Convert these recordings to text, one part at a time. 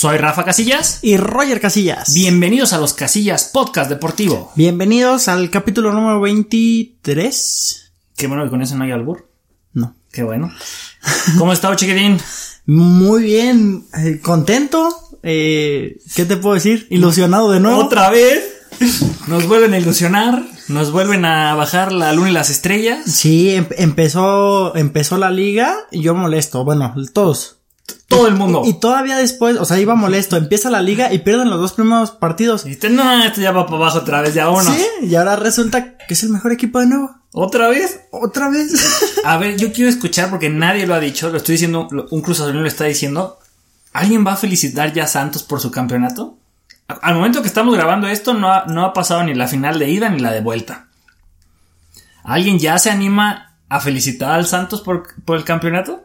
Soy Rafa Casillas. Y Roger Casillas. Bienvenidos a los Casillas Podcast Deportivo. Bienvenidos al capítulo número 23. Qué bueno que con eso no hay albur. No. Qué bueno. ¿Cómo está, chiquitín? Muy bien. eh, contento. Eh, ¿Qué te puedo decir? Ilusionado de nuevo. ¿Otra vez? Nos vuelven a ilusionar. Nos vuelven a bajar la luna y las estrellas. Sí, em- empezó, empezó la liga y yo molesto. Bueno, todos. Todo el mundo. Y todavía después, o sea, iba molesto. Empieza la liga y pierden los dos primeros partidos. Y dijiste, no, esto ya va para abajo otra vez, ya vámonos. Sí, y ahora resulta que es el mejor equipo de nuevo. ¿Otra vez? Otra vez. A ver, yo quiero escuchar porque nadie lo ha dicho, lo estoy diciendo, un Cruz Azul lo está diciendo. ¿Alguien va a felicitar ya a Santos por su campeonato? Al momento que estamos grabando esto, no ha, no ha pasado ni la final de ida ni la de vuelta. ¿Alguien ya se anima a felicitar al Santos por, por el campeonato?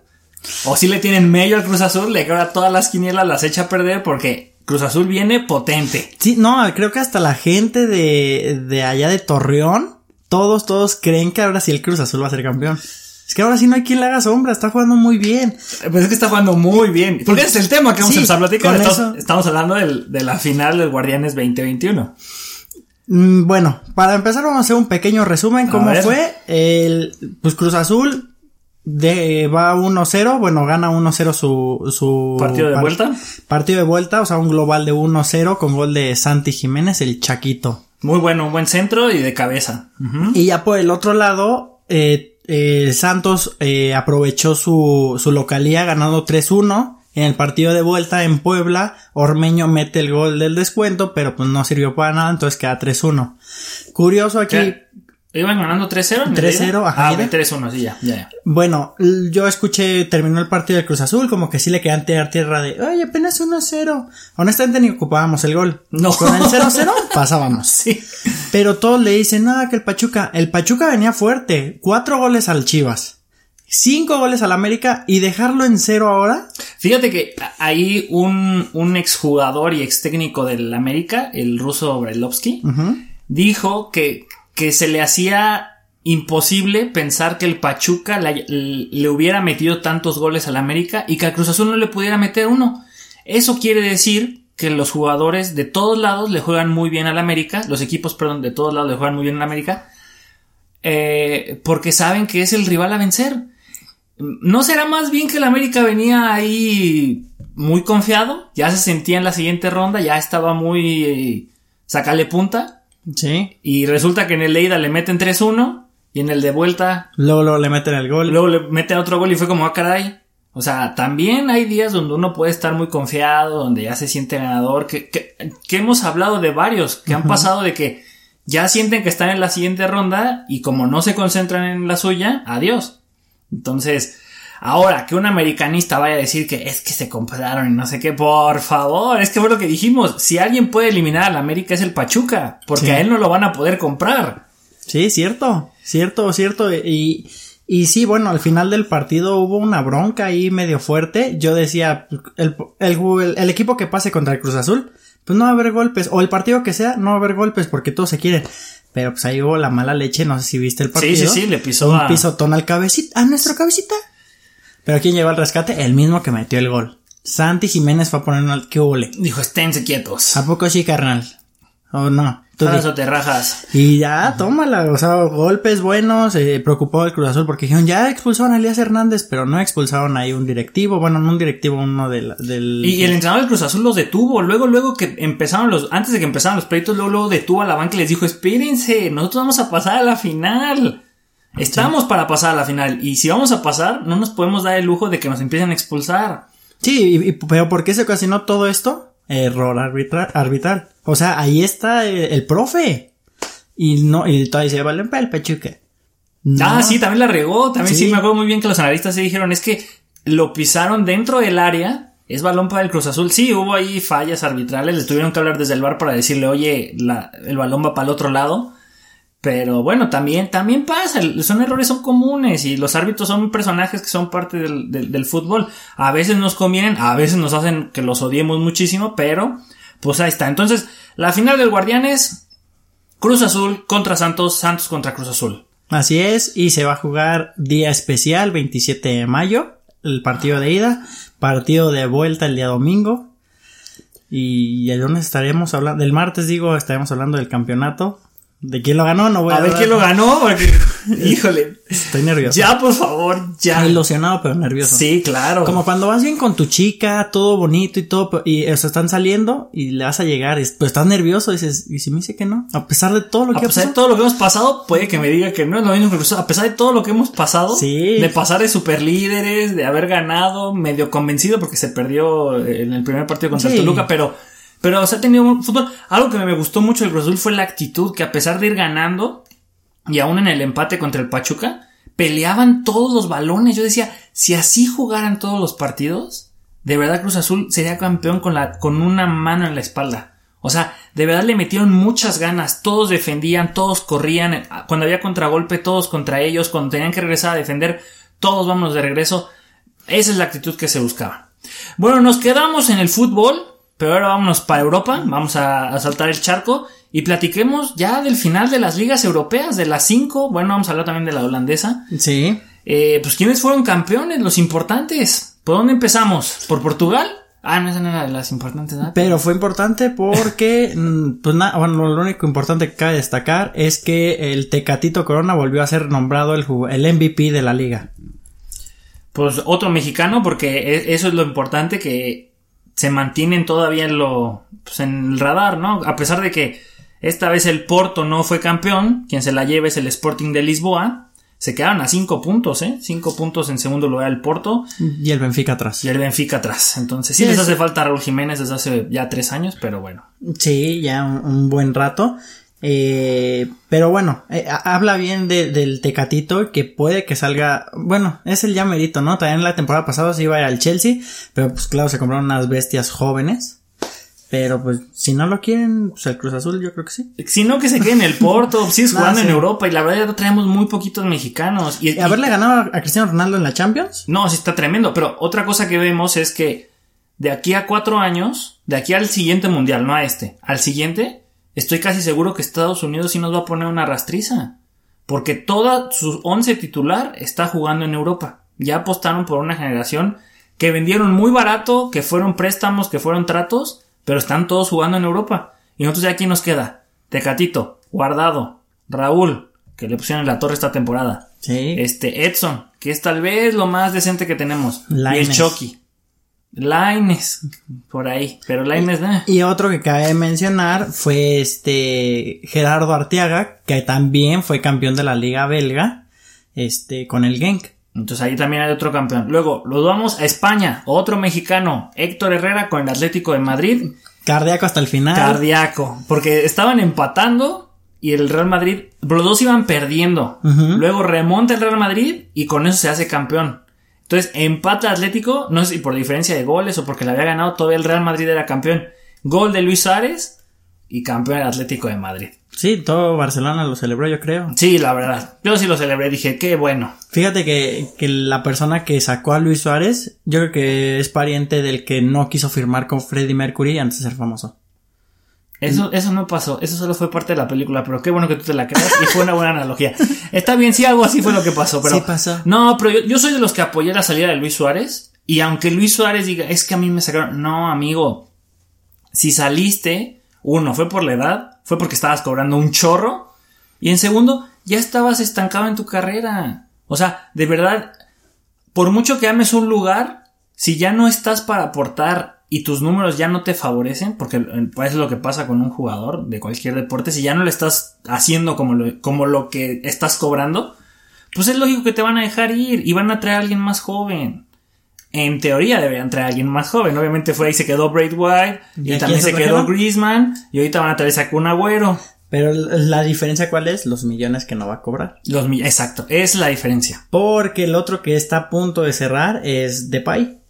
¿O si le tienen medio al Cruz Azul, de que ahora todas las quinielas las echa a perder porque Cruz Azul viene potente? Sí, no, creo que hasta la gente de, de allá de Torreón, todos, todos creen que ahora sí el Cruz Azul va a ser campeón. Es que ahora sí no hay quien le haga sombra, está jugando muy bien. Pues es que está jugando muy bien. Porque ese es el tema que vamos Sí, a empezar a platicar. Estamos, estamos hablando del- de la final del Guardianes 2021. Mm, Bueno, para empezar vamos a hacer un pequeño resumen. ¿Cómo fue? El, pues Cruz Azul de, va 1-0, bueno, gana 1-0 su, su ¿Partido de par- vuelta? Partido de vuelta, o sea, un global de 1-0 con gol de Santi Jiménez, el Chaquito. Muy bueno, un buen centro y de cabeza. Y ya por el otro lado, eh, eh, Santos eh, aprovechó su, su localía ganando 3-1. En el partido de vuelta en Puebla, Ormeño mete el gol del descuento, pero pues no sirvió para nada, entonces queda 3-1. Curioso aquí, ¿Qué? ¿Iban ganando 3-0? en 3-0, realidad? ajá, Ah, mira. ok, 3-1, sí, ya, ya, ya. bueno, yo escuché, terminó el partido de Cruz Azul, como que sí le querían tirar tierra de, oye, apenas 1-0. Honestamente ni ocupábamos el gol. No. Con el 0-0 pasábamos. Sí. Pero todos le dicen, nada, que el Pachuca, el Pachuca venía fuerte, cuatro goles al Chivas, cinco goles al América y dejarlo en cero ahora. Fíjate que ahí un, un exjugador y ex técnico del América, el ruso Brailovsky, Ujú. dijo que, que se le hacía imposible pensar que el Pachuca le hubiera metido tantos goles al América y que al Cruz Azul no le pudiera meter uno. Eso quiere decir que los jugadores de todos lados le juegan muy bien al América, los equipos, perdón, de todos lados le juegan muy bien al América, eh, porque saben que es el rival a vencer. ¿No será más bien que el América venía ahí muy confiado? Ya se sentía en la siguiente ronda, ya estaba muy... eh, sacale punta. Sí. Y resulta que en el de ida le meten 3-1 y en el de vuelta Luego, luego le meten el gol. luego le meten otro gol y fue como, ah, caray. O sea, también hay días donde uno puede estar muy confiado, donde ya se siente ganador, que, que, que hemos hablado de varios, que han pasado de que ya sienten que están en la siguiente ronda y como no se concentran en la suya, adiós. Entonces, ahora que un americanista vaya a decir que es que se compraron y no sé qué, por favor, es que fue lo que dijimos, si alguien puede eliminar al América es el Pachuca, porque Sí. a él no lo van a poder comprar. Sí, cierto, cierto, cierto. Y, y sí, bueno, al final del partido hubo una bronca ahí medio fuerte. Yo decía, el, el, el- el equipo que pase contra el Cruz Azul, pues no va a haber golpes. O el partido que sea, no va a haber golpes porque todos se quieren. Pero pues ahí hubo la mala leche, no sé si viste el partido. Sí, sí, sí, le pisó un a... pisotón al cabecita, a nuestro cabecita. Pero ¿quién llegó al rescate? El mismo que metió el gol. Santi Jiménez fue a poner un que hule. Dijo, esténse quietos. ¿A poco sí, carnal? ¿O no? Tú eso te rajas. Y ya, tómala, o sea, golpes buenos, eh, preocupó el Cruz Azul porque dijeron, ya expulsaron a Elías Hernández, pero no expulsaron ahí un directivo, bueno, no un directivo, uno del... del Y el entrenador del Cruz Azul los detuvo. Luego, luego que empezaron los, antes de que empezaran los pleitos, luego, luego detuvo a la banca y les dijo, espérense, nosotros vamos a pasar a la final. Estamos para pasar a la final. Y si vamos a pasar, no nos podemos dar el lujo de que nos empiecen a expulsar. Sí, y- y- pero ¿por qué se ocasionó todo esto? Error arbitra- arbitral. O sea, ahí está el, el profe. Y no, y todavía dice, vale, el. No. Ah, sí, también la regó. También sí. Sí. me acuerdo muy bien que los analistas se dijeron, es que lo pisaron dentro del área. Es balón para el Cruz Azul. Sí, hubo ahí fallas arbitrales. Les tuvieron que hablar desde el bar para decirle, oye, la- el balón va para el otro lado. Pero bueno, también, también pasa, son errores, son comunes y los árbitros son personajes que son parte del, del- fútbol. A veces nos convienen, a veces nos hacen que los odiemos muchísimo, pero pues ahí está. Entonces, la final del Guardianes, Cruz Azul contra Santos, Santos contra Cruz Azul. Así es, y se va a jugar día especial, 27 de mayo, el partido de ida, partido de vuelta el día domingo. Y el lunes estaremos hablando, del martes digo, estaremos hablando del campeonato. ¿De quién lo ganó? No voy a, a ver quién lo ganó, porque, híjole. Estoy nervioso. Ya, por favor, ya. Ilusionado pero nervioso. Sí, claro. Como cuando vas bien con tu chica, todo bonito y todo, y o sea, están saliendo y le vas a llegar, y, pues estás nervioso, dices, ¿y si me dice que no? A pesar de todo lo A que ha pesar de todo lo que hemos pasado, puede que me diga que no es lo mismo que. A pesar de todo lo que hemos pasado, Sí. de pasar de superlíderes, de haber ganado, medio convencido porque se perdió en el primer partido contra Sí. Toluca, pero, pero se ha tenido un fútbol. Algo que me gustó mucho del Cruz Azul fue la actitud que a pesar de ir ganando y aún en el empate contra el Pachuca, peleaban todos los balones. Yo decía, si así jugaran todos los partidos, de verdad Cruz Azul sería campeón con la, con una mano en la espalda. O sea, de verdad le metieron muchas ganas, todos defendían, todos corrían, cuando había contragolpe, todos contra ellos, cuando tenían que regresar a defender, todos vamos de regreso. Esa es la actitud que se buscaba. Bueno, nos quedamos en el fútbol, pero ahora vámonos para Europa, vamos a, a saltar el charco y platiquemos ya del final de las ligas europeas, de las cinco, bueno, vamos a hablar también de la holandesa. Sí. Eh, pues quiénes fueron campeones, los importantes. ¿Por dónde empezamos? ¿Por Portugal? Ah, no, esa no era de las importantes, ¿no? Pero fue importante porque, mm, pues nada, bueno, lo único importante que cabe destacar es que el Tecatito Corona volvió a ser nombrado el, el MVP de la liga. Pues otro mexicano, porque e- eso es lo importante, que se mantienen todavía en lo, pues en el radar, ¿no? A pesar de que esta vez el Porto no fue campeón, quien se la lleva es el Sporting de Lisboa, se quedaron a cinco puntos, ¿eh? Cinco puntos en segundo lugar el Porto Y el Benfica atrás. y el Benfica atrás. Entonces sí Sí, les es- hace falta Raúl Jiménez desde hace ya tres años, pero bueno. Sí, ya un, un buen rato. Eh, pero bueno, eh, ha- habla bien de- del Tecatito que puede que salga. Bueno, es el ya merito, ¿no? También la temporada pasada se iba a ir al Chelsea, pero pues claro, se compraron unas bestias jóvenes. Pero pues si no lo quieren, pues el Cruz Azul yo creo que sí. Si no, que se quede en el Porto, sigues No, jugando en sí. Europa y la verdad ya traemos muy poquitos mexicanos. Y, Y haberle ganado a Cristiano Ronaldo en la Champions. No, sí está tremendo. Pero otra cosa que vemos es que de aquí a cuatro años, de aquí al siguiente mundial, no a este, al siguiente, estoy casi seguro que Estados Unidos sí nos va a poner una rastriza. Porque toda su once titular está jugando en Europa. Ya apostaron por una generación que vendieron muy barato, que fueron préstamos, que fueron tratos, pero están todos jugando en Europa. Y nosotros ya aquí nos queda Tecatito, Guardado, Raúl, que le pusieron en la torre esta temporada. Sí. Este Edson, que es tal vez lo más decente que tenemos. Y el. Chucky. Laines, por ahí. Pero Laines, eh. Y otro que cabe mencionar fue este Gerardo Arteaga, que también fue campeón de la liga belga, este, con el Genk. Entonces ahí también hay otro campeón. Luego, lo vamos a España. Otro mexicano, Héctor Herrera con el Atlético de Madrid. Cardíaco hasta el final. Cardíaco. Porque estaban empatando y el Real Madrid, los dos iban perdiendo. Luego remonta el Real Madrid y con eso se hace campeón. Entonces, empata Atlético, no sé si por diferencia de goles o porque le había ganado todavía el Real Madrid era campeón. Gol de Luis Suárez y campeón el Atlético de Madrid. Sí, todo Barcelona lo celebró, yo creo. Sí, la verdad. Yo sí lo celebré, dije, qué bueno. Fíjate que, que la persona que sacó a Luis Suárez, yo creo que es pariente del que no quiso firmar con Freddie Mercury antes de ser famoso. Eso, eso no pasó, eso solo fue parte de la película, pero qué bueno que tú te la creas y fue una buena analogía. Está bien, sí, algo así fue lo que pasó, pero. Sí pasó. No, pero yo, yo soy de los que apoyé la salida de Luis Suárez. Y aunque Luis Suárez diga, es que a mí me sacaron. No, amigo. Si saliste, uno, fue por la edad, fue porque estabas cobrando un chorro. Y en segundo, ya estabas estancado en tu carrera. O sea, de verdad, por mucho que ames un lugar, si ya no estás para aportar y tus números ya no te favorecen, porque eh, pues es lo que pasa con un jugador de cualquier deporte, si ya no le estás haciendo como lo, como lo que estás cobrando, pues es lógico que te van a dejar ir y van a traer a alguien más joven. En teoría deberían traer a alguien más joven. Obviamente fue ahí se quedó Braid White ¿Y también se quedó? Griezmann y ahorita van a traer a Kun Agüero. Pero la diferencia cuál es? Los millones que no va a cobrar. Los, exacto, es la diferencia. Porque el otro que está a punto de cerrar es Depay.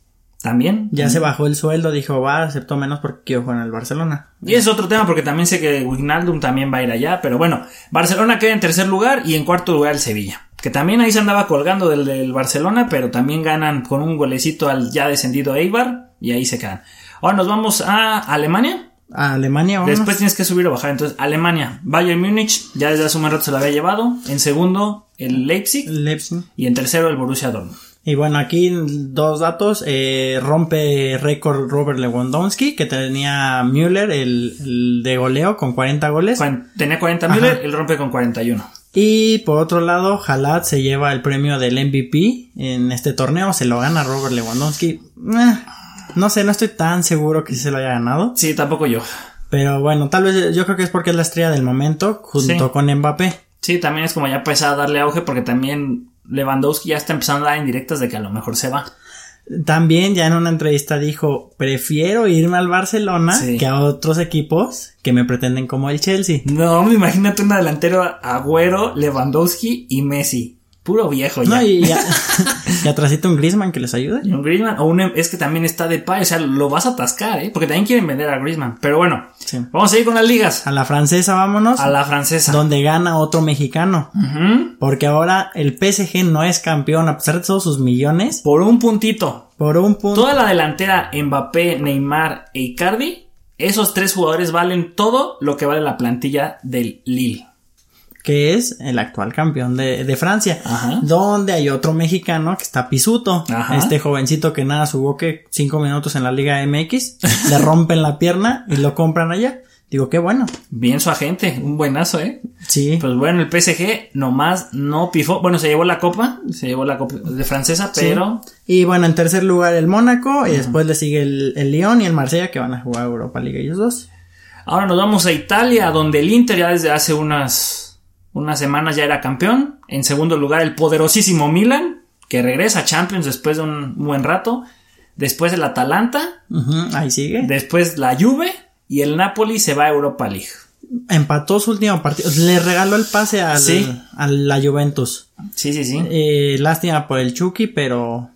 También. Ya se bajó el sueldo, dijo, va, aceptó menos porque quiero jugar en el Barcelona. Y es otro tema porque también sé que Wijnaldum también va a ir allá, pero bueno, Barcelona queda en tercer lugar y en cuarto lugar el Sevilla, que también ahí se andaba colgando del, del Barcelona, pero también ganan con un golecito al ya descendido Eibar y ahí se quedan. Ahora nos vamos a Alemania. A Alemania, vamos. Después tienes que subir o bajar. Entonces, Alemania, Bayern Múnich, ya desde hace un rato se lo había llevado. En segundo, el Leipzig. Leipzig. Y en tercero, el Borussia Dortmund. Y bueno, aquí dos datos. Eh, rompe récord Robert Lewandowski, que tenía Müller, el, el de goleo, con 40 goles. Tenía 40 Müller, él rompe con 41. Y por otro lado, Halat se lleva el premio del MVP en este torneo. Se lo gana Robert Lewandowski. Eh, no sé, no estoy tan seguro que se lo haya ganado. Sí, tampoco yo. Pero bueno, tal vez yo creo que es porque es la estrella del momento junto Sí. con Mbappé. Sí, también es como ya empezar a darle auge porque también Lewandowski ya está empezando a dar indirectas de que a lo mejor se va. También ya en una entrevista dijo, prefiero irme al Barcelona Sí. que a otros equipos que me pretenden como el Chelsea. No, imagínate un delantero Agüero, Lewandowski y Messi. Puro viejo ya. No, y ya, y un Griezmann que les ayude. Un Griezmann, o un, es que también está de pay, o sea, lo vas a atascar, ¿eh? Porque también quieren vender a Griezmann. Pero bueno, Sí. vamos a ir con las ligas. A la francesa vámonos, A la francesa. donde gana otro mexicano. Porque ahora el PSG no es campeón a pesar de todos sus millones. Por un puntito. Por un punto. Toda la delantera Mbappé, Neymar e Icardi, esos tres jugadores valen todo lo que vale la plantilla del Lille. Que es el actual campeón de, de Francia. Ajá. Donde hay otro mexicano que está pisuto. Ajá. Este jovencito que nada jugó que cinco minutos en la Liga MX. le rompen la pierna y lo compran allá. Digo, qué bueno. Bien su agente, un buenazo, ¿eh? Sí. Pues bueno, el PSG nomás no pifó. Bueno, se llevó la copa, se llevó la copa de francesa, pero Y bueno, en tercer lugar el Mónaco. Y después le sigue el, el Lyon y el Marsella que van a jugar Europa League ellos dos. ahora nos vamos a Italia, donde el Inter ya desde hace unas, unas semanas ya era campeón. En segundo lugar, el poderosísimo Milan, que regresa a Champions después de un buen rato. Después el Atalanta, ahí sigue. después la Juve y el Napoli se va a Europa League. Empató su último partido. Le regaló el pase al, Sí. a la Juventus. Sí, sí, sí. Eh, lástima por el Chucky, pero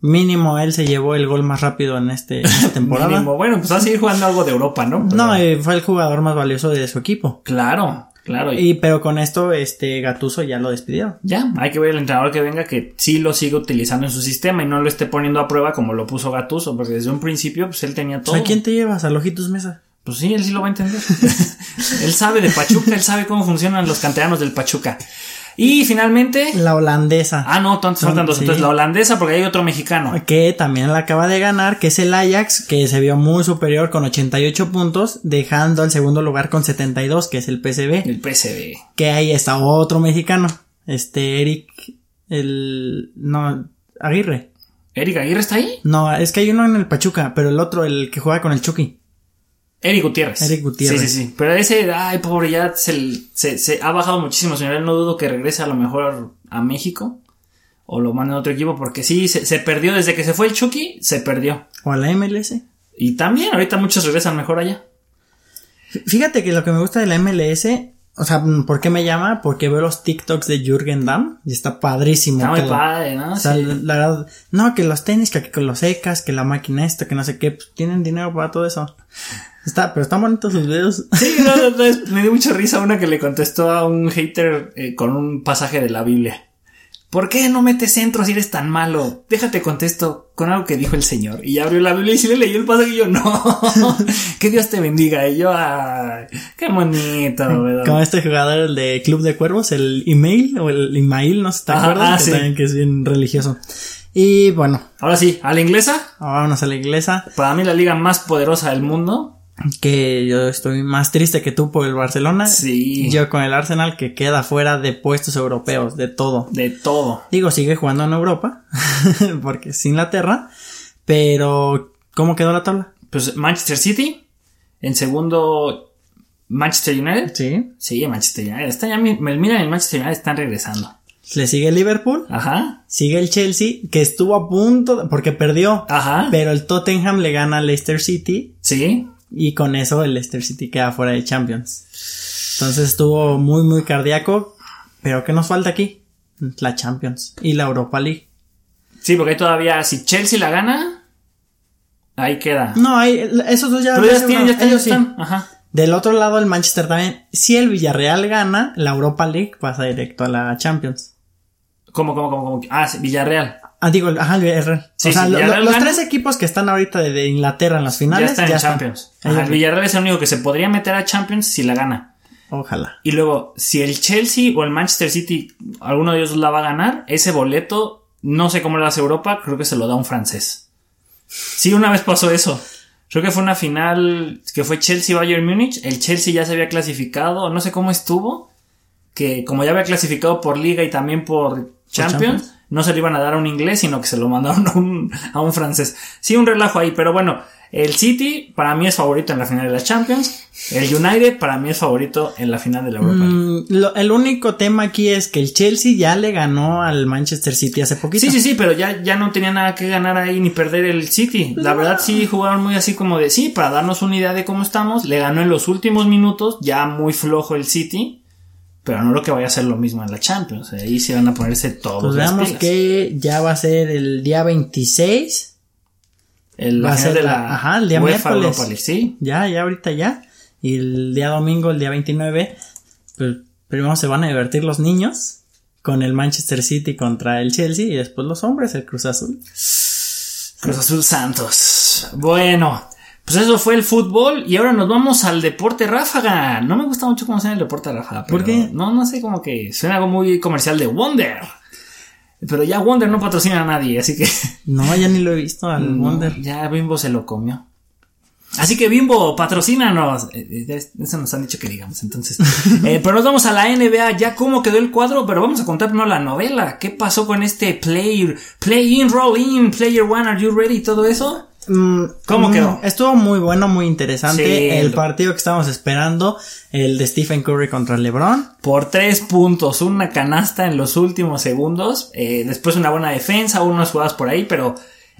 mínimo él se llevó el gol más rápido en, este, esta temporada. Mínimo. Bueno, pues va a seguir jugando algo de Europa, ¿no? Pero- No, eh, fue el jugador más valioso de su equipo. Claro, claro. Y pero con esto, este Gatuso ya lo despidieron. Ya, hay que ver el entrenador que venga que sí lo siga utilizando en su sistema y no lo esté poniendo a prueba como lo puso Gatuso, porque desde un principio pues él tenía todo. ¿A quién te llevas? ¿A Lojitos Mesa? Pues sí, él sí lo va a entender. él sabe de Pachuca, él sabe cómo funcionan los canteranos del Pachuca. Y finalmente, La holandesa. ah no, entonces faltan dos, Sí. entonces la holandesa porque hay otro mexicano. Que también la acaba de ganar, que es el Ajax, que se vio muy superior con 88 puntos, dejando el segundo lugar con 72, que es el PSV. El PSV. Que ahí está otro mexicano, este Eric, el... no, Aguirre. Eric Aguirre está ahí. No, es que hay uno en el Pachuca, pero el otro, el que juega con el Chucky. Eric Gutiérrez. Eric Gutiérrez. Sí, sí, sí. Pero ese, ay, pobre, ya se, se, se ha bajado muchísimo su nivel. No dudo que regrese a lo mejor a México. O lo manden a otro equipo. Porque sí, se, se perdió. Desde que se fue el Chucky, se perdió. O a la MLS. Y también, ahorita muchos regresan mejor allá. Fíjate que lo que me gusta de la MLS, o sea, ¿por qué me llama? Porque veo los TikToks de Jürgen Damm y está padrísimo. Está muy padre, ¿no? O sea, Sí. la verdad, no, que los tenis, que aquí con los secas, que la máquina esta, que no sé qué, pues, tienen dinero para todo eso. Está, pero están bonitos sus videos. Sí, no, no, no, me dio mucha risa una que le contestó a un hater eh, con un pasaje de la Biblia. ¿Por qué no metes centro si eres tan malo? Déjate contesto con algo que dijo el Señor. Y abrió la Biblia y sí le leyó el pasaje y yo, no. que Dios te bendiga. Y yo, ay, qué bonito, ¿verdad? Como este jugador el de Club de Cuervos, el email o el Imail, no sé si te Ajá, acuerdas, ah, que sí. también que es bien religioso. Y bueno, Ahora sí, a la inglesa, vámonos a la inglesa, para mí la liga más poderosa del mundo. Que yo estoy más triste que tú por el Barcelona. Sí. Yo con el Arsenal que queda fuera de puestos europeos, de todo. De todo. Digo, sigue jugando en Europa, porque es Inglaterra, pero ¿cómo quedó la tabla? Pues Manchester City. En segundo, Manchester United. Sí. Sí, Manchester United. Está ya, el Milan y el Manchester United están regresando. Le sigue el Liverpool, Ajá. sigue el Chelsea, que estuvo a punto, de- porque perdió, Ajá. pero el Tottenham le gana al Leicester City Sí. Y con eso el Leicester City queda fuera de Champions. Entonces estuvo muy, muy cardíaco, pero ¿qué nos falta aquí? La Champions y la Europa League. Sí, porque ahí todavía, si Chelsea la gana, ahí queda. No, hay, esos dos ya... Ya tienen, ya están, ya ellos sí. están. Ajá. Del otro lado, el Manchester también. Si el Villarreal gana, la Europa League pasa directo a la Champions. ¿Cómo, cómo, cómo, cómo? Ah, sí, Villarreal. Ah, digo, ajá, el Villarreal. Sí, o sea, sí, lo- lo- Villarreal los gana. tres equipos que están ahorita de, de Inglaterra en las Ya finales están en Champions. Ajá, el Villarreal es el único que se podría meter a Champions si la gana. Ojalá. Y luego, si el Chelsea o el Manchester City, alguno de ellos la va a ganar, ese boleto no sé cómo lo hace Europa, creo que se lo da un francés. Sí, una vez pasó eso. Creo que fue una final que fue Chelsea-Bayern Múnich. El Chelsea ya se había clasificado, no sé cómo estuvo. Que como ya había clasificado por Liga y también por Champions, Champions? No se lo iban a dar a un inglés, sino que se lo mandaron a un, a un francés. Sí, un relajo ahí, pero bueno, el City para mí es favorito en la final de la Champions. El United para mí es favorito en la final de la Europa. Mm, lo- el único tema aquí es que el Chelsea ya le ganó al Manchester City hace poquito. Sí, sí, sí, pero ya, ya no tenía nada que ganar ahí ni perder el City. La verdad sí jugaron muy así como de sí, para darnos una idea de cómo estamos. Le ganó en los últimos minutos, ya muy flojo el City. Pero no creo que vaya a ser lo mismo en la Champions. Ahí sí van a ponerse todos Pues veamos que ya va a ser el día 26. El, va a ser de la- ajá, el día UEFA miércoles. Sí. Ya, ya ahorita ya. Y el día domingo, el día 29, pues primero se van a divertir los niños con el Manchester City contra el Chelsea y después los hombres, el Cruz Azul. Cruz Azul Santos. Bueno, pues eso fue el fútbol y ahora nos vamos al deporte ráfaga. No me gusta mucho cómo suena el deporte ráfaga. ¿Por pero qué? No, no sé, como que suena algo muy comercial de Wonder. Pero ya Wonder no patrocina a nadie, así que No, ya ni lo he visto al no, Wonder. ya Bimbo se lo comió. Así que Bimbo, patrocínanos. Eh, eh, Eso nos han dicho que digamos, entonces. Eh, pero nos vamos a la NBA, ya cómo quedó el cuadro, pero vamos a contar primero la novela. ¿Qué pasó con este play, play in, roll in, player one, are you ready? Todo eso. Mm, ¿Cómo mm, quedó? Estuvo muy bueno, muy interesante. Sí, el lo- partido que estábamos esperando, el de Stephen Curry contra LeBron. Por tres puntos, una canasta en los últimos segundos. eh, después una buena defensa, unas jugadas por ahí, pero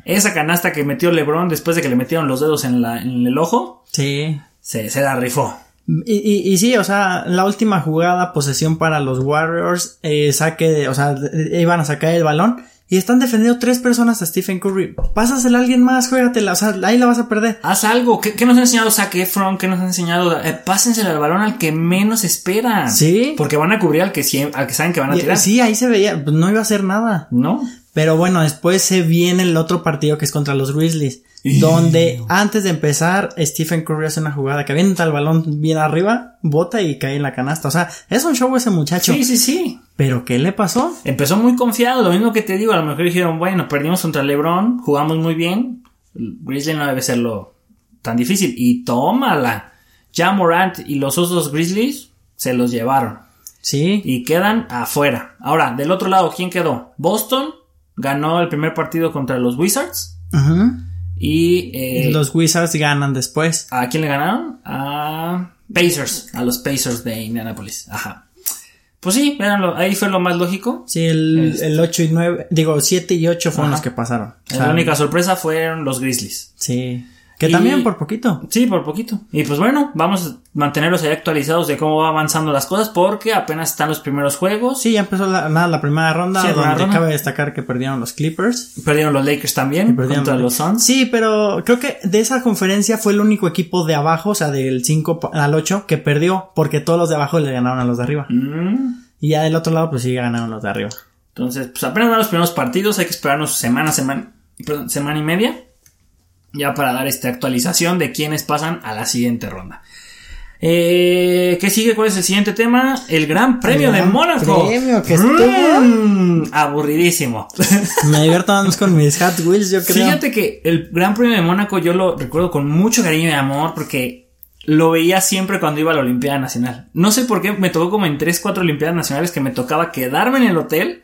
esa canasta que metió LeBron después de que le metieron los dedos en, la, en el ojo, Sí. se, se la rifó. Y, y, y sí, o sea, la última jugada, posesión para los Warriors, eh, saque de, o sea, iban a sacar el balón y están defendiendo tres personas a Stephen Curry. Pásasela a alguien más, juégatela, o sea, ahí la vas a perder. Haz algo. ¿Qué, qué nos ha enseñado Zac Efron? ¿Qué nos ha enseñado? Eh, pásensela al balón al que menos esperan. Sí. Porque van a cubrir al que, al que saben que van a tirar. sí, ahí se veía, no iba a hacer nada. ¿No? Pero bueno, después se viene el otro partido que es contra los Grizzlies. Donde antes de empezar, Stephen Curry hace una jugada que avienta el balón bien arriba, bota y cae en la canasta. O sea, es un show ese muchacho. Sí, sí, sí. Pero ¿qué le pasó? Empezó muy confiado, lo mismo que te digo, a lo mejor dijeron, bueno, perdimos contra LeBron, jugamos muy bien, Grizzly no debe serlo tan difícil, y tómala. Ya Morant y los otros Grizzlies se los llevaron Sí. y quedan afuera. Ahora, del otro lado, ¿quién quedó? Boston ganó el primer partido contra los Wizards Ujú. Y eh, Los Wizards ganan después. ¿a quién le ganaron? A Pacers, a los Pacers de Indianapolis. Ajá. Pues sí, véanlo, ahí fue lo más lógico. Sí, el, Este. el 8 y 9, digo 7 y 8 fueron Ajá. los que pasaron. O La única sorpresa fueron los Grizzlies. Sí. Que Y- también por poquito. Sí, por poquito. Y pues bueno, vamos a mantenerlos ahí actualizados de cómo va avanzando las cosas porque apenas están los primeros juegos. Sí, ya empezó la, nada, la primera ronda, Sí, donde ronda. cabe destacar que perdieron los Clippers. Perdieron los Lakers también Perdieron contra los Suns. Sí, pero creo que de esa conferencia fue el único equipo de abajo, o sea, del 5 pa- al 8, que perdió, porque todos los de abajo le ganaron a los de arriba. Mm. Y ya del otro lado, pues sí ganaron los de arriba. Entonces, pues apenas van los primeros partidos, hay que esperarnos semana, semana, perdón, semana y media. Ya para dar esta actualización de quiénes pasan a la siguiente ronda. Eh, ¿Qué sigue? ¿Cuál es el siguiente tema? El Gran Premio de Gran Mónaco. Premio que Mm, aburridísimo. Me divierto más con mis Hot Wheels, yo creo. Fíjate que el Gran Premio de Mónaco yo lo recuerdo con mucho cariño y amor porque lo veía siempre cuando iba a la Olimpiada Nacional. No sé por qué me tocó como en 3, 4 Olimpiadas Nacionales que me tocaba quedarme en el hotel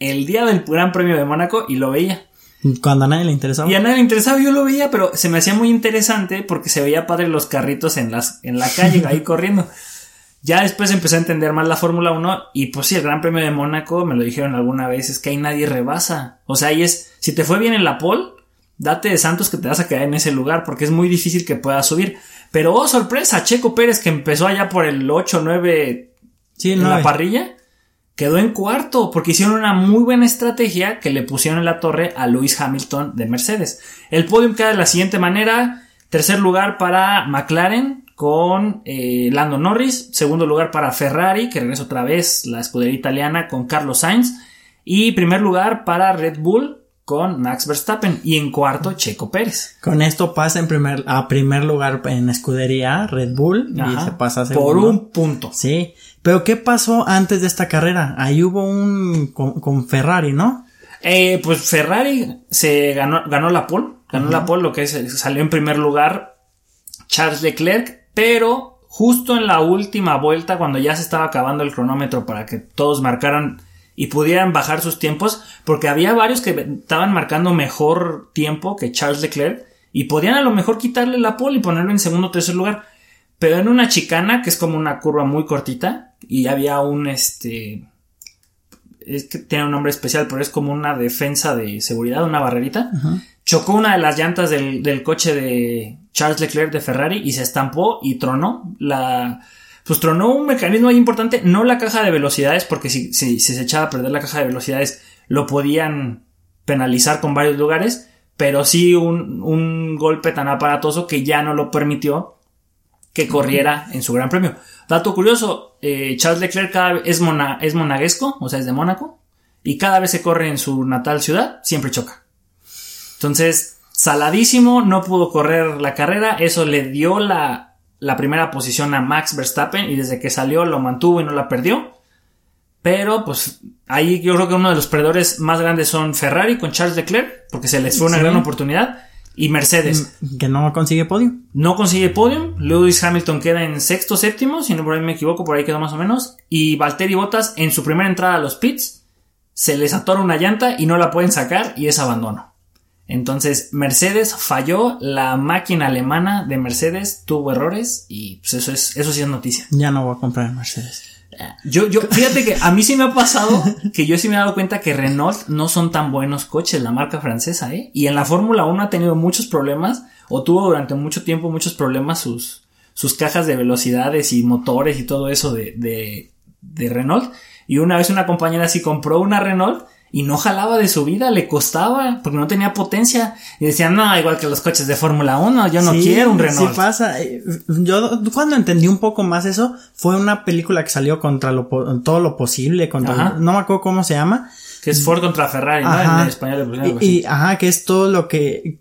el día del Gran Premio de Mónaco y lo veía. Cuando a nadie le interesaba. Y a nadie le interesaba, yo lo veía, pero se me hacía muy interesante porque se veía padre los carritos en, las, en la calle ahí corriendo. Ya después empecé a entender más la Fórmula 1 y pues sí, el Gran Premio de Mónaco, me lo dijeron alguna vez, es que ahí nadie rebasa. O sea, ahí es, si te fue bien en la pole, date de santos que te vas a quedar en ese lugar porque es muy difícil que puedas subir. Pero oh, sorpresa, Checo Pérez que empezó allá por el 8, 9 sí, en la parrilla, quedó en cuarto porque hicieron una muy buena estrategia que le pusieron en la torre a Lewis Hamilton de Mercedes. El podium queda de la siguiente manera. Tercer lugar para McLaren con eh, Lando Norris. Segundo lugar para Ferrari, que regresa otra vez la escudería italiana con Carlos Sainz. Y primer lugar para Red Bull con Max Verstappen. Y en cuarto, Checo Pérez. Con esto pasa en primer, a primer lugar en escudería Red Bull y se pasa a por segundo. un punto. Sí. Pero ¿qué pasó antes de esta carrera? Ahí hubo un con, con Ferrari, ¿no? Eh, pues Ferrari se ganó, ganó la pole, ganó la pole, lo que es, salió en primer lugar Charles Leclerc, pero justo en la última vuelta, cuando ya se estaba acabando el cronómetro para que todos marcaran y pudieran bajar sus tiempos, porque había varios que estaban marcando mejor tiempo que Charles Leclerc y podían a lo mejor quitarle la pole y ponerlo en segundo o tercer lugar. Pero en una chicana, que es como una curva muy cortita, y había un este. Es que tiene un nombre especial, pero es como una defensa de seguridad, una barrerita. Chocó una de las llantas del, del, coche de Charles Leclerc de Ferrari y se estampó y tronó la. Pues tronó un mecanismo ahí importante, no la caja de velocidades, porque si, si, si se echaba a perder la caja de velocidades, lo podían penalizar con varios lugares, pero sí un, un golpe tan aparatoso que ya no lo permitió que corriera en su gran premio. Dato curioso, eh, Charles Leclerc es, mona, es monaguesco, o sea, es de Mónaco, y cada vez se corre en su natal ciudad, siempre choca. Entonces, saladísimo, no pudo correr la carrera, eso le dio la, la primera posición a Max Verstappen y desde que salió lo mantuvo y no la perdió. Pero pues ahí yo creo que uno de los perdedores más grandes son Ferrari con Charles Leclerc, porque se les fue una Sí. gran oportunidad. Y Mercedes. Que no consigue podio. No consigue podium. Lewis Hamilton queda en sexto, séptimo, si no por ahí me equivoco, por ahí quedó más o menos. Y Valtteri Bottas en su primera entrada a los pits se les atora una llanta y no la pueden sacar y es abandono. Entonces Mercedes falló, la máquina alemana de Mercedes tuvo errores y pues eso es eso sí es noticia. Ya no voy a comprar Mercedes. Yo, yo, fíjate que a mí sí me ha pasado que yo sí me he dado cuenta que Renault no son tan buenos coches, la marca francesa, ¿eh? Y en la Fórmula 1 ha tenido muchos problemas, o tuvo durante mucho tiempo muchos problemas sus, sus cajas de velocidades y motores y todo eso de, de, de Renault. Y una vez una compañera así compró una Renault y no jalaba de su vida, le costaba, porque no tenía potencia. Y decían, no, igual que los coches de Fórmula 1, yo no Sí, quiero un Renault. Sí pasa. Yo cuando entendí un poco más eso, fue una película que salió contra lo, todo lo posible, contra no me acuerdo cómo se llama. Que es Ford contra Ferrari, ¿no? Ajá. En español algo Y, y, ajá, que es todo lo que,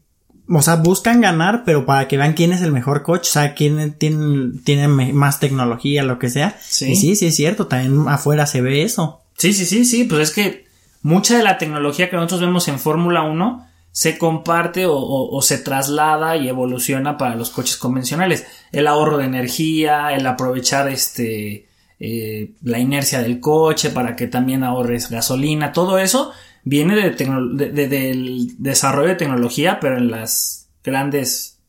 o sea, buscan ganar, pero para que vean quién es el mejor coche, o sea, quién tiene, tiene más tecnología, lo que sea. Sí. Y sí, sí es cierto, también afuera se ve eso. Sí, sí, sí, sí, pues es que mucha de la tecnología que nosotros vemos en Fórmula 1 se comparte o, se traslada y evoluciona para los coches convencionales. El ahorro de energía, el aprovechar este eh, la inercia del coche para que también ahorres gasolina, todo eso viene del desarrollo de tecnología, pero en las grandes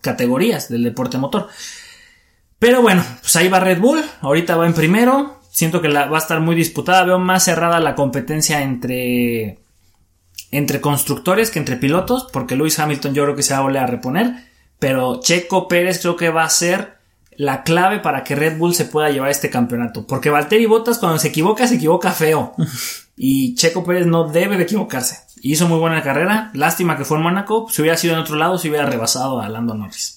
categorías del deporte motor. Pero bueno, pues ahí va Red Bull, ahorita va en primero, siento que la, va a estar muy disputada, veo más cerrada la competencia entre entre constructores que entre pilotos, porque Lewis Hamilton yo creo que se va a volver a reponer, pero Checo Pérez creo que va a ser la clave para que Red Bull se pueda llevar este campeonato, porque Valtteri Bottas cuando se equivoca se equivoca feo y Checo Pérez no debe de equivocarse. Hizo muy buena carrera, lástima que fue en Mónaco, si hubiera sido en otro lado se hubiera rebasado a Lando Norris.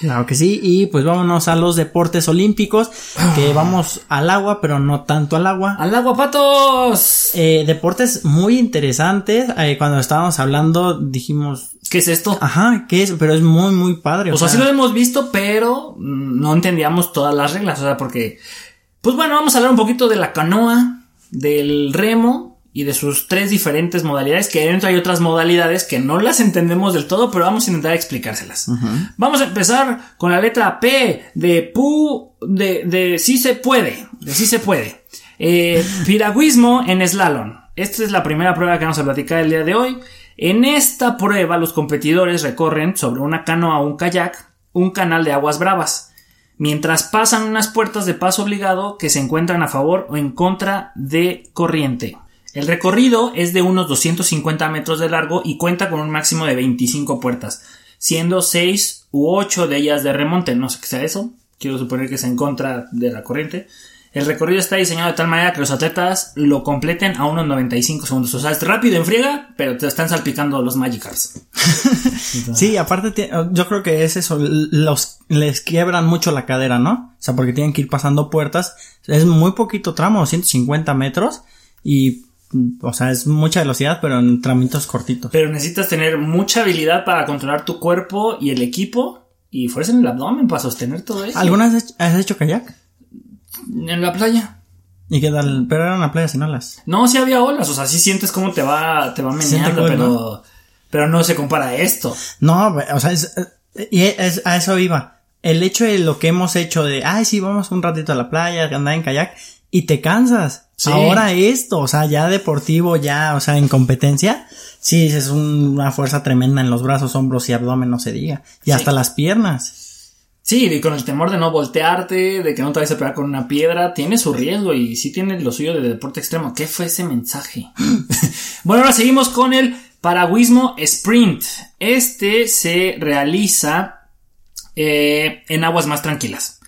Claro que sí, y pues vámonos a los deportes olímpicos, que vamos al agua, pero no tanto al agua. ¡Al agua, patos! Eh, deportes muy interesantes, eh, cuando estábamos hablando dijimos, ¿Qué es esto? ajá, ¿qué es? Pero es muy, muy padre. O sea, sí lo hemos visto, pero no entendíamos todas las reglas. O sea, porque. Pues bueno, vamos a hablar un poquito de la canoa, del remo y de sus tres diferentes modalidades. Que dentro hay otras modalidades que no las entendemos del todo, pero vamos a intentar explicárselas. Vamos a empezar con la letra P de pu. de, de sí se puede. De sí se puede. Eh, piragüismo en slalom. Esta es la primera prueba que vamos a platicar el día de hoy. En esta prueba los competidores recorren sobre una canoa o un kayak un canal de aguas bravas, mientras pasan unas puertas de paso obligado que se encuentran a favor o en contra de corriente. El recorrido es de unos 250 metros de largo y cuenta con un máximo de 25 puertas, siendo 6 u 8 de ellas de remonte, no sé qué sea eso, quiero suponer que es en contra de la corriente. El recorrido está diseñado de tal manera que los atletas lo completen a unos 95 segundos. O sea, es rápido en friega, pero te están salpicando los Magicars. Sí, aparte, ti- yo creo que es eso, los, les quiebran mucho la cadera, ¿no? O sea, porque tienen que ir pasando puertas, es muy poquito tramo, 150 metros, y, o sea, es mucha velocidad, pero en tramitos cortitos. Pero necesitas tener mucha habilidad para controlar tu cuerpo y el equipo y fuerza en el abdomen para sostener todo eso. ¿Alguna vez has hecho kayak? En la playa. ¿Y qué tal? Pero era una playa sin olas. No, sí había olas, o sea, sí sientes cómo te va, te va meneando, cool, pero, ¿no? pero no se compara a esto. No, o sea, es, y es- a eso iba. El hecho de lo que hemos hecho de, ay, sí, vamos un ratito a la playa, andar en kayak, y te cansas. Sí. Ahora esto, o sea, ya deportivo, ya, o sea, en competencia, sí, es una fuerza tremenda en los brazos, hombros y abdomen, no se diga. Y Sí. hasta las piernas. Sí, y con el temor de no voltearte, de que no te vayas a pegar con una piedra, tiene su riesgo y sí tiene lo suyo de deporte extremo. ¿Qué fue ese mensaje? bueno, ahora seguimos con el paragüismo sprint. Este se realiza eh, en aguas más tranquilas.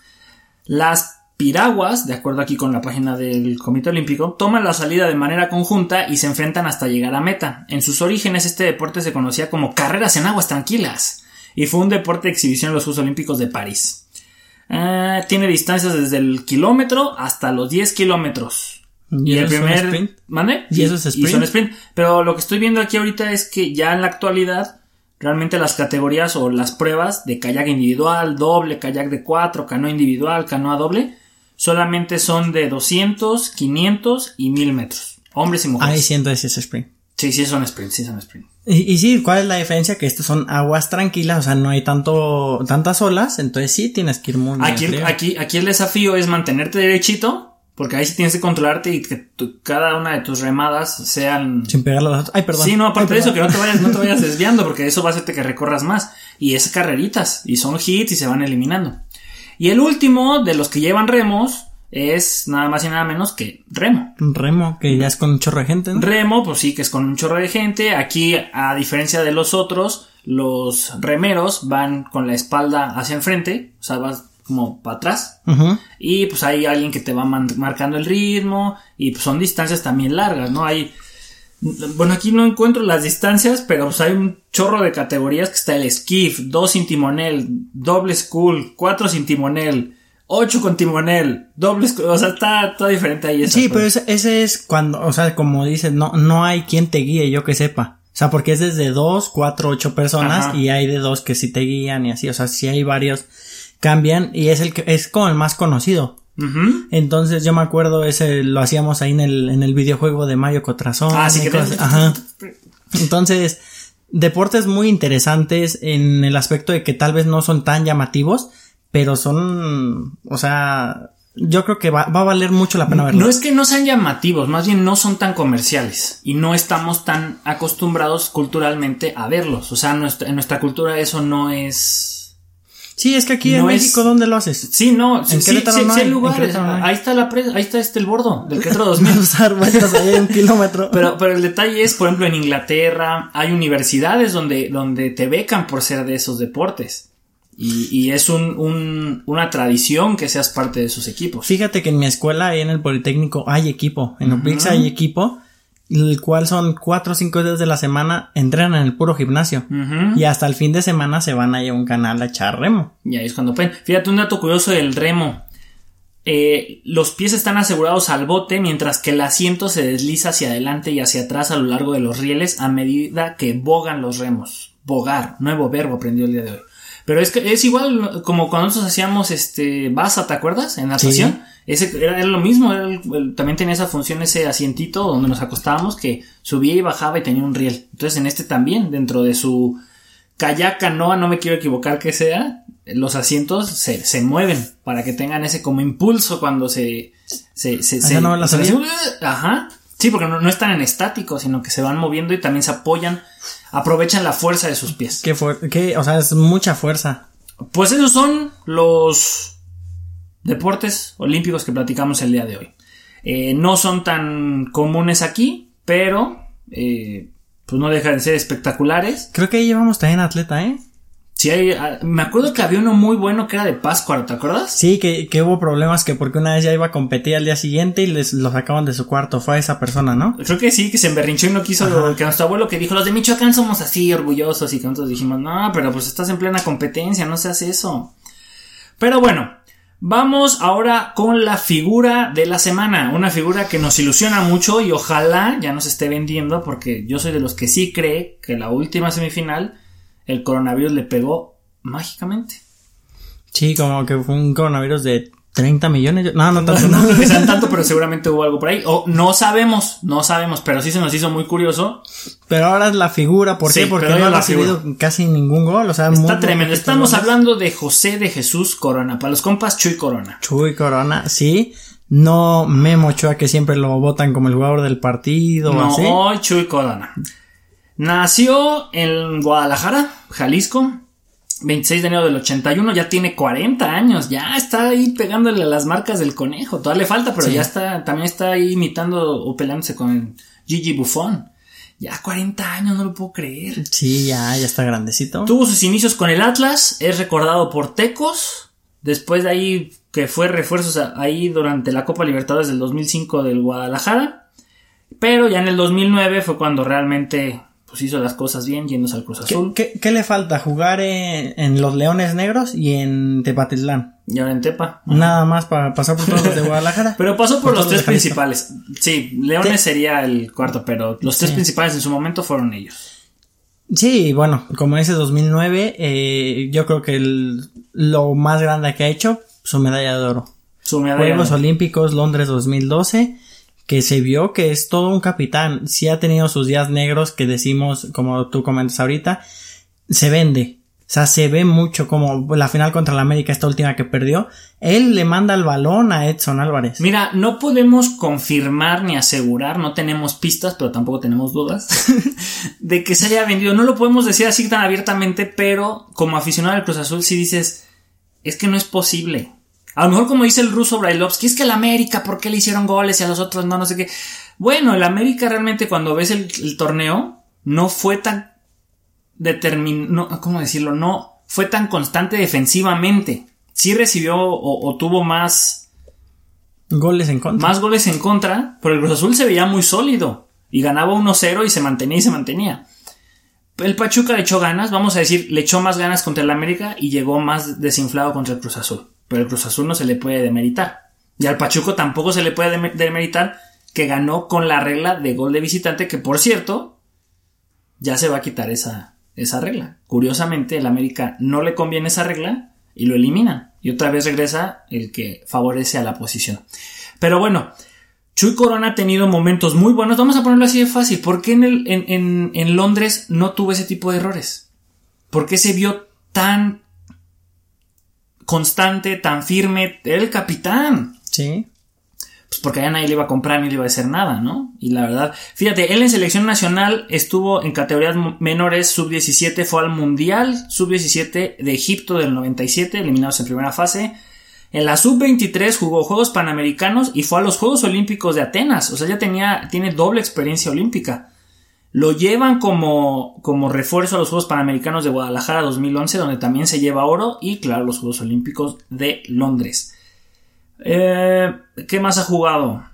Las piraguas, de acuerdo aquí con la página del Comité Olímpico, toman la salida de manera conjunta y se enfrentan hasta llegar a meta. En sus orígenes este deporte se conocía como carreras en aguas tranquilas y fue un deporte de exhibición en los Juegos Olímpicos de París. Ah, tiene distancias desde el kilómetro hasta los 10 kilómetros. ¿Y Y, el primer... sprint? ¿Mande? ¿Y eso es Y sprint? son sprint. Pero lo que estoy viendo aquí ahorita es que ya en la actualidad, realmente las categorías o las pruebas de kayak individual, doble, kayak de 4, canoa individual, canoa doble, solamente son de 200, 500 y 1000 metros. Hombres y mujeres. Ahí siento ese es sprint. Sí, sí son sprint, sí son sprint. Y, y sí, ¿cuál es la diferencia? Que estos son aguas tranquilas, o sea, no hay tanto, tantas olas, entonces sí tienes que ir muy Aquí, aquí, aquí el desafío es mantenerte derechito, porque ahí sí tienes que controlarte y que tu- cada una de tus remadas sean... Sin pegarle a las. Ay, perdón. Sí, no, aparte Ay, de eso, que no te vayas, no te vayas desviando, porque eso va a hacerte que recorras más. Y es carreritas, y son hits y se van eliminando. Y el último de los que llevan remos es nada más y nada menos que remo. Remo, que ya es con un chorro de gente, ¿no? Remo, pues sí, que es con un chorro de gente. Aquí, a diferencia de los otros, los remeros van con la espalda hacia enfrente, o sea, vas como para atrás. Y pues hay alguien que te va marcando el ritmo. Y pues son distancias también largas, ¿no? Hay. Bueno, aquí no encuentro las distancias, pero pues hay un chorro de categorías que está el skiff, dos sin timonel, doble school, cuatro sin timonel, ocho con timonel, doble school, o sea, está todo diferente ahí. esa Sí, pero ese, ese es cuando, o sea, como dices, no, no hay quien te guíe, yo que sepa. O sea, porque es desde dos, cuatro, ocho personas Ajá. y hay de dos que sí te guían y así. O sea, si hay varios, cambian y es el que, es como el más conocido. Entonces yo me acuerdo ese lo hacíamos ahí en el, en el videojuego de Mario Cotrazón. Ah, sí que cosas- te- Ajá. Entonces, deportes muy interesantes en el aspecto de que tal vez no son tan llamativos, pero son, o sea, yo creo que va, va a valer mucho la pena verlo. No es que no sean llamativos, más bien no son tan comerciales y no estamos tan acostumbrados culturalmente a verlos. O sea, nuestra- en nuestra cultura eso no es... Sí, es que aquí en es- México, ¿dónde lo haces? Sí, no, En sí, Querétaro sí, no sí hay lugares. Querétaro no hay. Ahí está la presa, ahí está este el bordo del Querétaro 2000. Vas a dar vueltas ahí un kilómetro. Pero, pero el detalle es, por ejemplo, en Inglaterra hay universidades donde, donde te becan por ser de esos deportes. Y, y es un, un- una tradición que seas parte de sus equipos. Fíjate que en mi escuela, ahí en el Politécnico, hay equipo. En Oplix hay equipo, el cual son cuatro o cinco días de la semana, entrenan en el puro gimnasio. Y hasta el fin de semana se van a ir a un canal a echar remo. Y ahí es cuando pueden. Fíjate un dato curioso del remo. Eh, los pies están asegurados al bote mientras que el asiento se desliza hacia adelante y hacia atrás a lo largo de los rieles a medida que bogan los remos. Bogar, nuevo verbo aprendió el día de hoy. Pero es que es igual como cuando nosotros hacíamos este basa, ¿te acuerdas? En natación. Ese era, era lo mismo, era el- el- también tenía esa función ese asientito donde nos acostábamos que subía y bajaba y tenía un riel. Entonces en este también, dentro de su kayak, canoa, no me quiero equivocar que sea, los asientos se, se mueven para que tengan ese como impulso cuando se... se, se, Esa se- no la sabía. Ajá. Sí, porque no, no están en estático, sino que se van moviendo y también se apoyan, aprovechan la fuerza de sus pies. Qué qué, o sea, es mucha fuerza. Pues esos son los deportes olímpicos que platicamos el día de hoy. Eh, no son tan comunes aquí, pero eh, pues no dejan de ser espectaculares. Creo que ahí llevamos también atleta, ¿eh? Sí hay, ah, me acuerdo que había uno muy bueno que era de Pascua, ¿te acuerdas? Sí, que, que hubo problemas que porque una vez ya iba a competir al día siguiente y les lo sacaban de su cuarto. Fue a esa persona, ¿no? Creo que sí, que se emberrinchó y no quiso lo que nuestro abuelo que dijo, los de Michoacán somos así orgullosos y que nosotros dijimos, no, pero pues estás en plena competencia, no se hace eso. Pero bueno, vamos ahora con la figura de la semana, una figura que nos ilusiona mucho y ojalá ya nos esté vendiendo porque yo soy de los que sí cree que la última semifinal el coronavirus le pegó mágicamente. Sí, como que fue un coronavirus de 30 millones. No, no tanto. No, no que sean tanto, pero seguramente hubo algo por ahí. O no sabemos, no sabemos, pero sí se nos hizo muy curioso. Pero ahora es la figura, ¿por Sí, qué? Porque pero no ha recibido casi ningún gol. O sea, muy Está tremendo. Estamos goles. hablando de José de Jesús Corona. Para los compas, Chuy Corona. Chuy Corona, sí. No Memo Ochoa, que siempre lo votan como el jugador del partido No, así. Chuy Corona. Nació en Guadalajara, Jalisco. 26 de enero del 81, ya tiene 40 años, ya está ahí pegándole a las marcas del conejo, todavía le falta, pero Sí. ya está, también está ahí imitando o peleándose con Gigi Buffon. Ya 40 años, no lo puedo creer. Sí, ya, ya está grandecito. Tuvo sus inicios con el Atlas, es recordado por Tecos, después de ahí que fue refuerzos ahí durante la Copa Libertadores del 2005 del Guadalajara, pero ya en el 2009 fue cuando realmente pues hizo las cosas bien yéndose al Cruz ¿Qué, Azul qué- qué le falta? Jugar en, en los Leones Negros y en Tepatitlán. y ahora en Tepa. Nada más para pasar por todos los de Guadalajara. Pero pasó por Por los tres de principales. Sí, Leones ¿Qué? sería el cuarto, pero los tres principales en su momento fueron ellos. Sí, bueno, como ese 2009, eh, yo creo que el- lo más grande que ha hecho, su medalla de oro. Su medalla. Juegos Olímpicos Londres 2012, que se vio que es todo un capitán. Sí ha tenido sus días negros que decimos, como tú comentas ahorita, se vende. O sea, se ve mucho como la final contra la América, esta última que perdió. Él le manda el balón a Edson Álvarez. Mira, no podemos confirmar ni asegurar, no tenemos pistas, pero tampoco tenemos dudas de que se haya vendido. No lo podemos decir así tan abiertamente, pero como aficionado al Cruz Azul, si dices, es que no es posible. A lo mejor como dice el ruso Brailovsky, es que el América, ¿por qué le hicieron goles y a los otros no? No sé qué. Bueno, el América realmente cuando ves el, el torneo, no fue tan determin... no, ¿cómo decirlo? No fue tan constante defensivamente. Sí recibió o- o tuvo más Goles en contra. más goles en contra, pero el Cruz Azul se veía muy sólido y ganaba 1-0 y se mantenía y se mantenía. El Pachuca le echó ganas, vamos a decir, le echó más ganas contra el América y llegó más desinflado contra el Cruz Azul. Pero el Cruz Azul no se le puede demeritar. Y al Pachuco tampoco se le puede dem- demeritar que ganó con la regla de gol de visitante, que por cierto, ya se va a quitar esa, esa regla. Curiosamente, el América no le conviene esa regla y lo elimina. Y otra vez regresa el que favorece a la posición. Pero bueno, Chuy Corona ha tenido momentos muy buenos. Vamos a ponerlo así de fácil. ¿Por qué en, el, en, en, en Londres no tuvo ese tipo de errores? ¿Por qué se vio tan constante, tan firme? Era el capitán Sí. pues porque allá nadie le iba a comprar ni le iba a decir nada, ¿no? Y la verdad, fíjate, él en selección nacional estuvo en categorías menores, sub-17, fue al Mundial sub-17 de Egipto del 97, eliminados en primera fase. En la sub-23 jugó Juegos Panamericanos y fue a los Juegos Olímpicos de Atenas, o sea, ya tenía, tiene doble experiencia olímpica. Lo llevan como, como refuerzo a los Juegos Panamericanos de Guadalajara 2011, donde también se lleva oro, y claro, los Juegos Olímpicos de Londres. Eh, ¿Qué más ha jugado?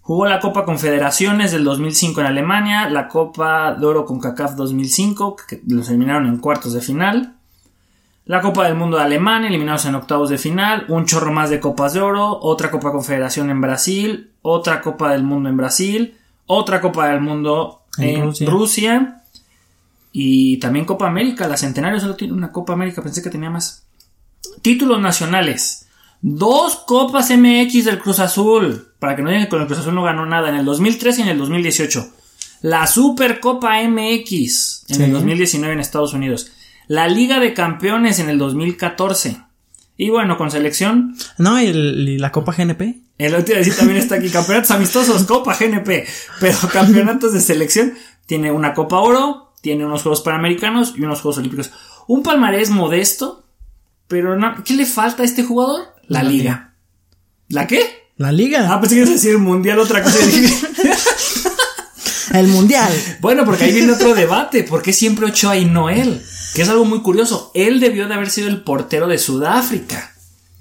Jugó la Copa Confederaciones del 2005 en Alemania, la Copa de Oro con CACAF 2005, que los eliminaron en cuartos de final, la Copa del Mundo de Alemania, eliminados en octavos de final, un chorro más de Copas de Oro, otra Copa Confederación en Brasil, otra Copa del Mundo en Brasil, otra Copa del Mundo En Rusia. Rusia. y también Copa América. La Centenario solo tiene una Copa América, pensé que tenía más. Títulos nacionales. Dos Copas MX del Cruz Azul. Para que no digan que con el Cruz Azul no ganó nada. En el 2013 y en el 2018. La Supercopa MX en Sí. el 2019 en Estados Unidos. La Liga de Campeones en el 2014. Y bueno, con selección. No, y, el- y la Copa GNP. El otro día también está aquí. Campeonatos amistosos, Copa GNP. Pero campeonatos de selección. Tiene una Copa Oro. Tiene unos Juegos Panamericanos y unos Juegos Olímpicos. Un palmarés modesto. Pero no, ¿qué le falta a este jugador? La, La liga. liga. ¿La qué? La Liga. Ah, pensé que ibas a decir mundial, otra cosa. El Mundial. bueno, porque ahí viene otro debate. ¿Por qué siempre Ochoa y no él? Que es algo muy curioso. Él debió de haber sido el portero de Sudáfrica.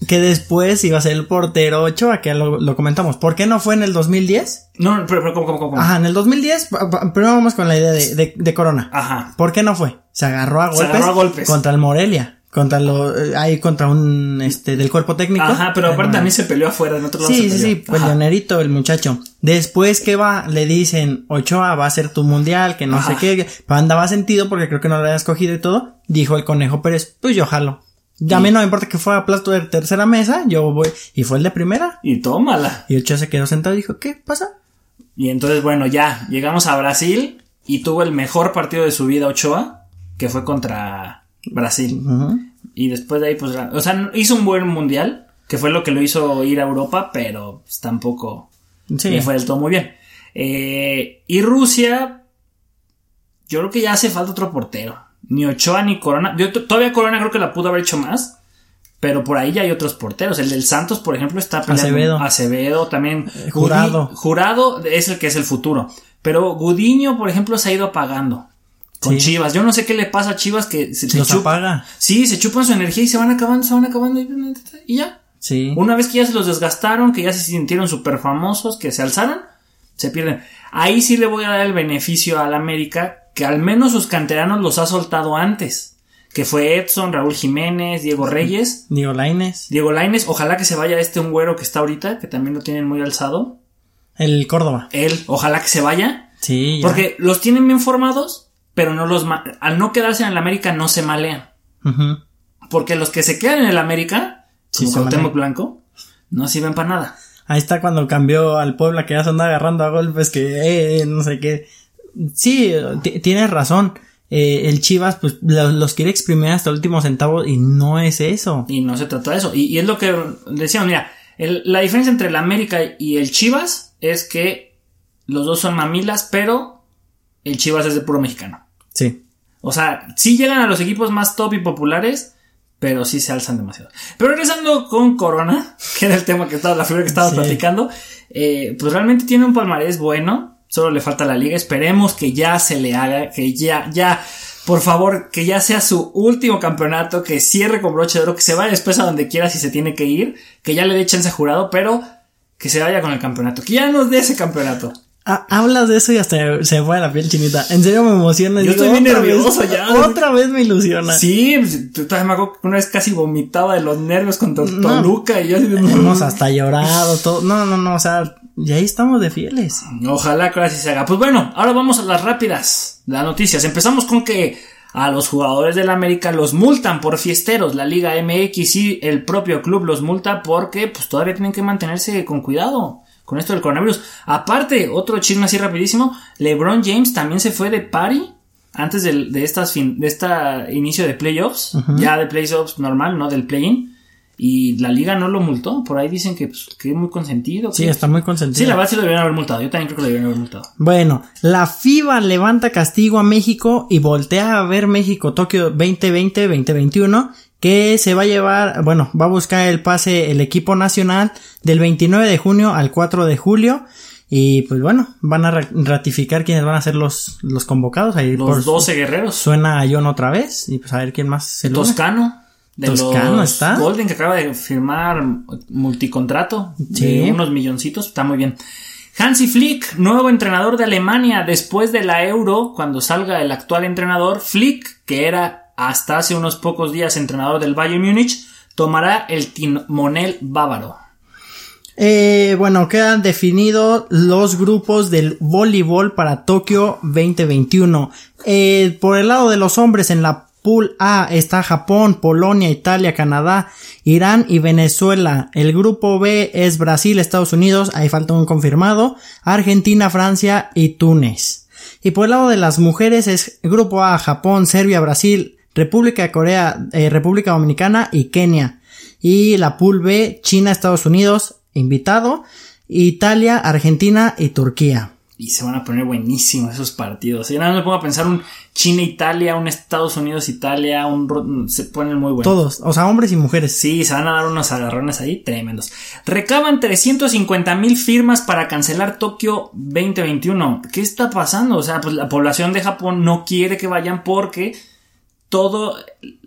Que después iba a ser el portero Ochoa, que lo, lo comentamos. ¿Por qué no fue en el 2010? No, pero, pero ¿cómo, cómo, cómo? Ajá, en el 2010, pa- pa- primero vamos con la idea de, de- de Corona. Ajá. ¿Por qué no fue? Se agarró a Se golpes. agarró a golpes. Contra el Morelia. Contra lo, eh, ahí contra un, este, del cuerpo técnico. Ajá, pero aparte también se peleó afuera, en otro lado Sí, sí, sí, pues peleonerito el muchacho. Después que va, le dicen, Ochoa va a ser tu mundial, que no Ajá. sé qué. Andaba sentido porque creo que no lo había escogido y todo. Dijo el conejo Pérez, pues yo jalo. Ya a mí no me importa que fuera plato de tercera mesa, yo voy. Y fue el de primera. Y tómala. Y Ochoa se quedó sentado y dijo, ¿qué pasa? Y entonces, bueno, ya llegamos a Brasil y tuvo el mejor partido de su vida Ochoa, que fue contra Brasil. Y después de ahí, pues, o sea, hizo un buen mundial, que fue lo que lo hizo ir a Europa, pero pues, tampoco Sí. le fue del todo muy bien. Eh, y Rusia, yo creo que ya hace falta otro portero. Ni Ochoa ni Corona. Yo todavía Corona creo que la pudo haber hecho más. Pero por ahí ya hay otros porteros. El del Santos, por ejemplo, está peleando- Acevedo. Acevedo también. Eh, Jurado. Gudi- Jurado es el que es el futuro. Pero Gudiño, por ejemplo, se ha ido apagando. Con Sí. Chivas. Yo no sé qué le pasa a Chivas que se, se Los chupa- apaga. Sí, se chupan su energía y se van acabando, se van acabando y, y ya. Sí. Una vez que ya se los desgastaron, que ya se sintieron súper famosos, que se alzaron, se pierden. Ahí sí le voy a dar el beneficio al América, que al menos sus canteranos los ha soltado antes. Que fue Edson, Raúl Jiménez, Diego Reyes, Diego Laines. Diego Laines. Ojalá que se vaya este un güero que está ahorita, que también lo tienen muy alzado. El Córdoba. Él, ojalá que se vaya. Sí, ya. Porque los tienen bien formados, pero no los al no quedarse en el América no se malean. Porque los que se quedan en el América, Sí, como Cuauhtémoc malean. Blanco, no sirven para nada. Ahí está cuando cambió al Puebla que ya se anda agarrando a golpes que eh, no sé qué. Sí, ti- tienes razón. Eh, el Chivas pues lo- los quiere exprimir hasta el último centavo y no es eso. Y no se trata de eso. Y, y es lo que decíamos, mira, el- la diferencia entre el América y el Chivas es que los dos son mamilas, pero el Chivas es de puro mexicano. Sí. O sea, sí llegan a los equipos más top y populares, pero sí se alzan demasiado. Pero regresando con Corona, que era el tema que estaba, la figura que estábamos Sí. platicando, eh, pues realmente tiene un palmarés bueno. Solo le falta la liga. Esperemos que ya se le haga, que ya, ya, por favor, que ya sea su último campeonato, que cierre con broche de oro, que se vaya después a donde quiera si se tiene que ir, que ya le dé chance a jurado, pero que se vaya con el campeonato, que ya nos dé ese campeonato. Hablas de eso y hasta se me pone la piel chinita. En serio me emociona. Yo digo, estoy bien vez- nervioso ya. Otra vez me ilusiona. Sí, pues, tú todavía me acuerdo que una vez casi vomitaba de los nervios No. Toluca y yo así Hemos hasta llorado, todo. No, no, no, o sea, y ahí estamos de fieles. Ojalá que ahora sí se haga. Pues bueno, ahora vamos a las rápidas, las noticias. Empezamos con que a los jugadores del América los multan por fiesteros. La Liga MX y el propio club los multa porque pues todavía tienen que mantenerse con cuidado con esto del coronavirus. Aparte, otro chisme así rapidísimo, LeBron James también se fue de party antes del- de, estas fin, de esta inicio de playoffs, ya de playoffs normal, no del play-in. Y la liga no lo multó. Por ahí dicen que, pues, que es muy consentido. Sí, está muy consentido. Sí, la verdad sí lo debieron haber multado. Yo también creo que lo debieron haber multado. Bueno, la FIBA levanta castigo a México y voltea a ver México Tokio 2020-2021 que se va a llevar, bueno, va a buscar el pase el equipo nacional del 29 de junio al 4 de julio y pues bueno, van a ra- ratificar quiénes van a ser los, los convocados ahí Los por 12 guerreros. suena a John otra vez y pues a ver quién más se lo Toscano. De Toscano los está. Golden que acaba de firmar multicontrato Sí. de unos milloncitos. Está muy bien. Hansi Flick, nuevo entrenador de Alemania después de la Euro, cuando salga el actual entrenador, Flick, que era hasta hace unos pocos días entrenador del Bayern Múnich, tomará el timonel bávaro. Eh, bueno, quedan definidos los grupos del voleibol para Tokio 2021. Eh, por el lado de los hombres en la Pool A está Japón, Polonia, Italia, Canadá, Irán y Venezuela. El grupo B es Brasil, Estados Unidos, ahí falta un confirmado, Argentina, Francia y Túnez. Y por el lado de las mujeres es grupo A, Japón, Serbia, Brasil, República de Corea, eh, República Dominicana y Kenia. Y la Pool B, China, Estados Unidos, invitado, Italia, Argentina y Turquía. Y se van a poner buenísimos esos partidos. Yo nada más me pongo a pensar un China-Italia, un Estados Unidos-Italia, un... Se ponen muy buenos. Todos, o sea, hombres y mujeres. Sí, se van a dar unos agarrones ahí tremendos. Recaban 350 mil firmas para cancelar Tokio 2021. ¿Qué está pasando? O sea, pues la población de Japón no quiere que vayan porque todo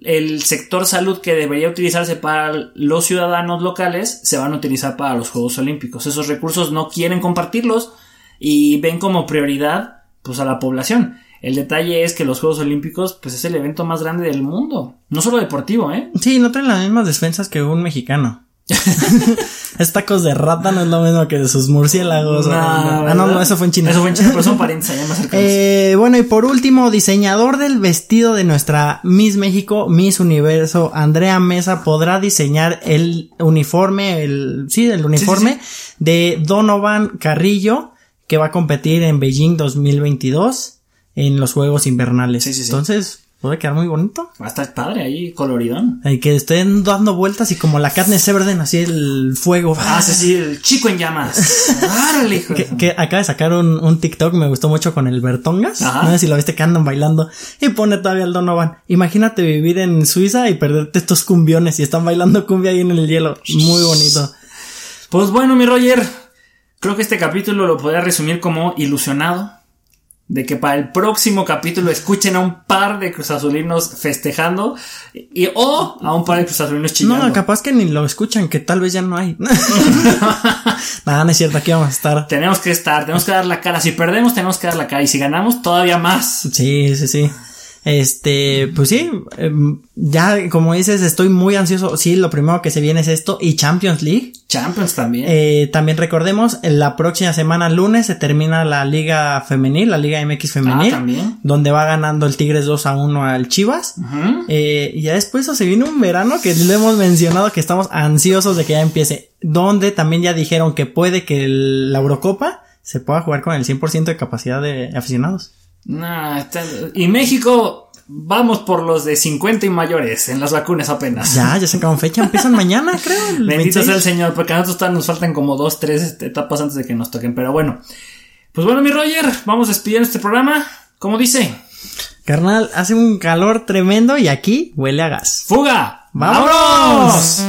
el sector salud que debería utilizarse para los ciudadanos locales se van a utilizar para los Juegos Olímpicos. Esos recursos no quieren compartirlos y ven como prioridad pues a la población. El detalle es que los Juegos Olímpicos pues es el evento más grande del mundo, no solo deportivo, ¿eh? Sí, no traen las mismas defensas que un mexicano. es tacos de rata no es lo mismo que de sus murciélagos. No, ah, no, no, eso fue en China. Eso fue en China, pero son parientes allá más cercanos. Eh, bueno, y por último, diseñador del vestido de nuestra Miss México, Miss Universo, Andrea Mesa, podrá diseñar el uniforme, el, sí, el uniforme Sí, sí, de Donovan Carrillo, que va a competir en Beijing 2022 en los Juegos Invernales. Sí, sí, sí. Entonces, puede quedar muy bonito. Va a estar padre ahí, coloridón. Y que estén dando vueltas y como la Katniss Everdeen, así el fuego. Ah, sí, sí, el chico en llamas. ¡Árale, hijo! que acaba de sacar un, un TikTok, me gustó mucho con el Bertongas. Ajá. No sé si lo viste que andan bailando. Y pone todavía el Donovan. Imagínate vivir en Suiza y perderte estos cumbiones y están bailando cumbia ahí en el hielo. Muy bonito. Pues bueno, mi Roger, creo que este capítulo lo podría resumir como ilusionado de que para el próximo capítulo escuchen a un par de cruzazulinos festejando y o a un par de cruzazulinos chillando. No, capaz que ni lo escuchan, que tal vez ya no hay. Nada, no es cierto, aquí vamos a estar. Tenemos que estar, tenemos que dar la cara. Si perdemos, tenemos que dar la cara. Y si ganamos, todavía más. Sí, sí, sí. Este, pues sí, em, ya como dices, estoy muy ansioso. Sí, lo primero que se viene es esto y Champions League. Champions también. Eh, también recordemos, la próxima semana, lunes, se termina la Liga Femenil, la Liga MX Femenil. Ah, también. Donde va ganando el Tigres 2 a 1 al Chivas. Eh, y ya después se viene un verano que le hemos mencionado que estamos ansiosos de que ya empiece. Donde también ya dijeron que puede que el- la Eurocopa se pueda jugar con el 100% de capacidad de aficionados. Nah, está- y México, vamos por los de 50 y mayores en las vacunas apenas. Ya, ya sacaron fecha, empiezan mañana, creo. el Bendito 26. sea el Señor, porque a nosotros nos faltan como dos, tres este, etapas antes de que nos toquen. Pero bueno, pues bueno, mi Roger, vamos despidiendo este programa. ¿Cómo dice? Carnal, hace un calor tremendo y aquí huele a gas. ¡Fuga! ¡Vámonos!